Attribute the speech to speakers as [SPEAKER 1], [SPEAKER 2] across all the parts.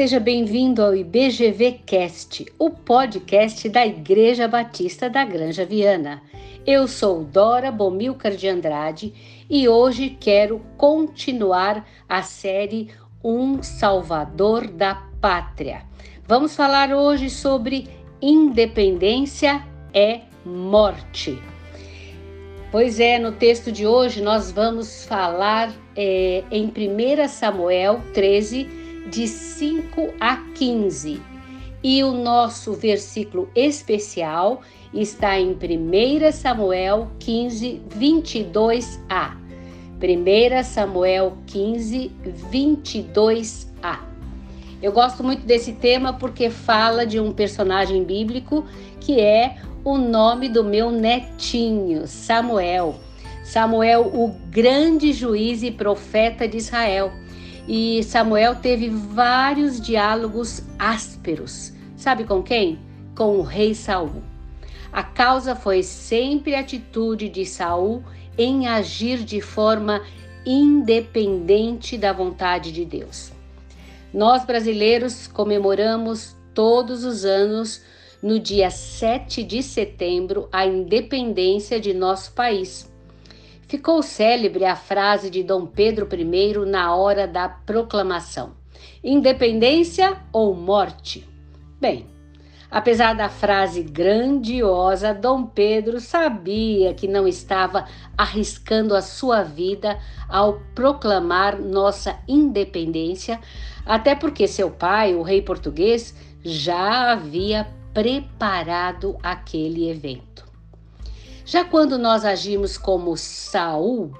[SPEAKER 1] Seja bem-vindo ao IBGV Cast, o podcast da Igreja Batista da Granja Viana. Eu sou Dora Bomilcar de Andrade e hoje quero continuar a série Um Salvador da Pátria. Vamos falar hoje sobre independência é morte. Pois é, no texto de hoje nós vamos falar é, em 1 Samuel 13, de 5 a 15. E o nosso versículo especial está em 1 Samuel 15, 22a. 1 Samuel 15, 22a. Eu gosto muito desse tema porque fala de um personagem bíblico que é o nome do meu netinho, Samuel. Samuel, o grande juiz e profeta de Israel. E Samuel teve vários diálogos ásperos. Sabe com quem? Com o rei Saul. A causa foi sempre a atitude de Saul em agir de forma independente da vontade de Deus. Nós brasileiros comemoramos todos os anos, no dia 7 de setembro, a independência de nosso país. Ficou célebre a frase de Dom Pedro I na hora da proclamação: independência ou morte? Bem, apesar da frase grandiosa, Dom Pedro sabia que não estava arriscando a sua vida ao proclamar nossa independência, até porque seu pai, o rei português, já havia preparado aquele evento. Já quando nós agimos como Saul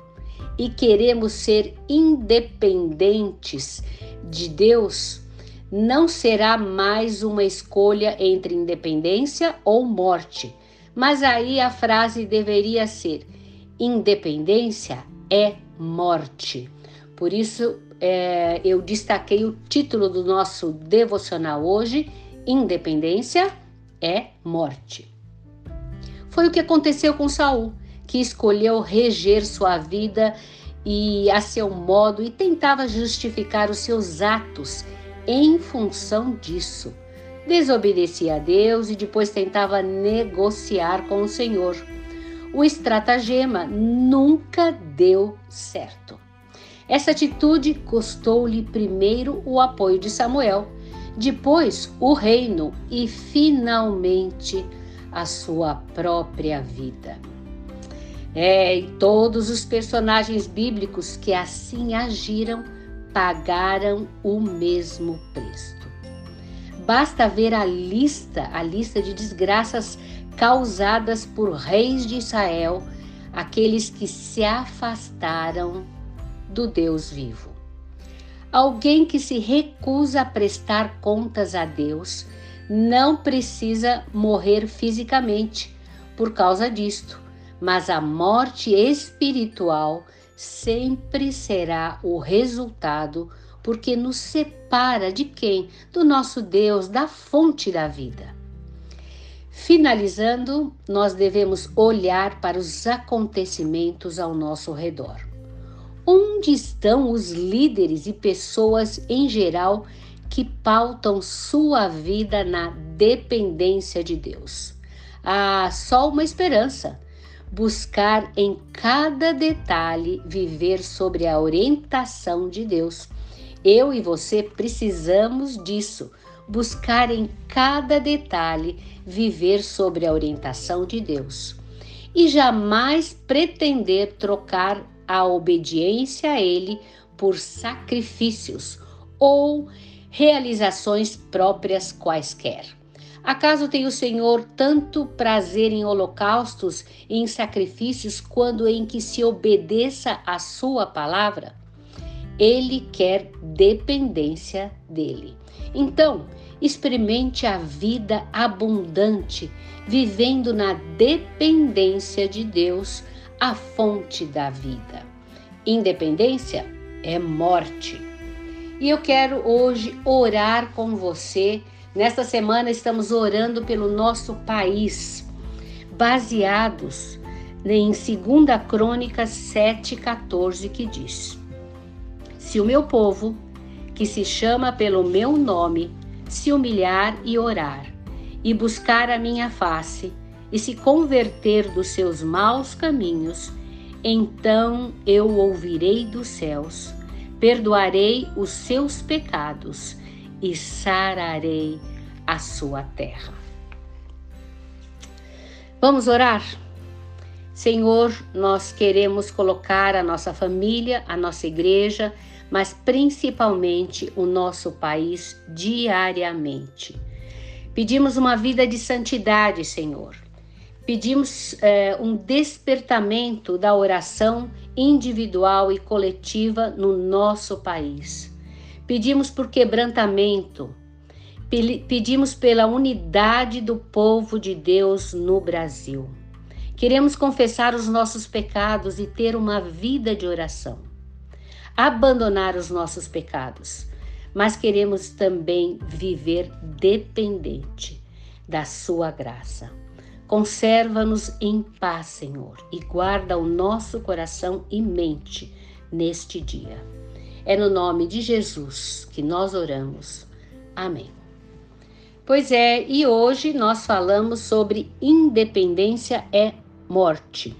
[SPEAKER 1] e queremos ser independentes de Deus, não será mais uma escolha entre independência ou morte. Mas aí a frase deveria ser: independência é morte. Por isso é, eu destaquei o título do nosso devocional hoje: Independência é morte. Foi o que aconteceu com Saul, que escolheu reger sua vida e a seu modo e tentava justificar os seus atos em função disso. Desobedecia a Deus e depois tentava negociar com o Senhor. O estratagema nunca deu certo. Essa atitude custou-lhe primeiro o apoio de Samuel, depois o reino e finalmente a sua própria vida. É, e todos os personagens bíblicos que assim agiram pagaram o mesmo preço. Basta ver a lista, a lista de desgraças causadas por reis de Israel, aqueles que se afastaram do Deus vivo. Alguém que se recusa a prestar contas a Deus não precisa morrer fisicamente por causa disto, mas a morte espiritual sempre será o resultado porque nos separa de quem? Do nosso Deus, da fonte da vida. Finalizando, nós devemos olhar para os acontecimentos ao nosso redor. Onde estão os líderes e pessoas em geral que pautam sua vida na dependência de Deus. Há só uma esperança: buscar em cada detalhe viver sobre a orientação de Deus. Eu e você precisamos disso, buscar em cada detalhe viver sobre a orientação de Deus. E jamais pretender trocar a obediência a Ele por sacrifícios ou realizações próprias quaisquer. Acaso tem o Senhor tanto prazer em holocaustos e em sacrifícios quando em que se obedeça a sua palavra? Ele quer dependência dele. Então, experimente a vida abundante, vivendo na dependência de Deus, a fonte da vida. Independência é morte. E eu quero hoje orar com você. Nesta semana estamos orando pelo nosso país, baseados em 2 Crônicas 7,14, que diz: Se o meu povo, que se chama pelo meu nome, se humilhar e orar, e buscar a minha face, e se converter dos seus maus caminhos, então eu ouvirei dos céus, perdoarei os seus pecados e sararei a sua terra. Vamos orar? Senhor, nós queremos colocar a nossa família, a nossa igreja, mas principalmente o nosso país diariamente. Pedimos uma vida de santidade, Senhor. Pedimos é, um despertamento da oração individual e coletiva no nosso país. Pedimos por quebrantamento, pedimos pela unidade do povo de Deus no Brasil. Queremos confessar os nossos pecados e ter uma vida de oração. Abandonar os nossos pecados, mas queremos também viver dependente da Sua graça. Conserva-nos em paz, Senhor, e guarda o nosso coração e mente neste dia. É no nome de Jesus que nós oramos. Amém. Pois é, e hoje nós falamos sobre independência é morte.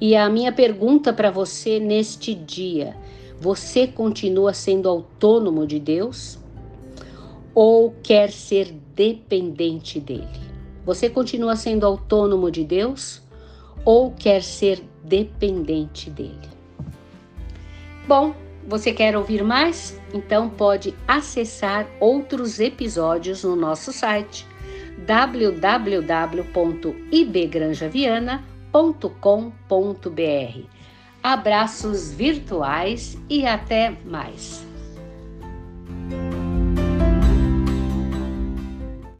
[SPEAKER 1] E a minha pergunta para você neste dia: você continua sendo autônomo de Deus ou quer ser dependente dele? Você continua sendo autônomo de Deus ou quer ser dependente dele? Bom, você quer ouvir mais? Então pode acessar outros episódios no nosso site www.ibgranjaviana.com.br. Abraços virtuais e até mais!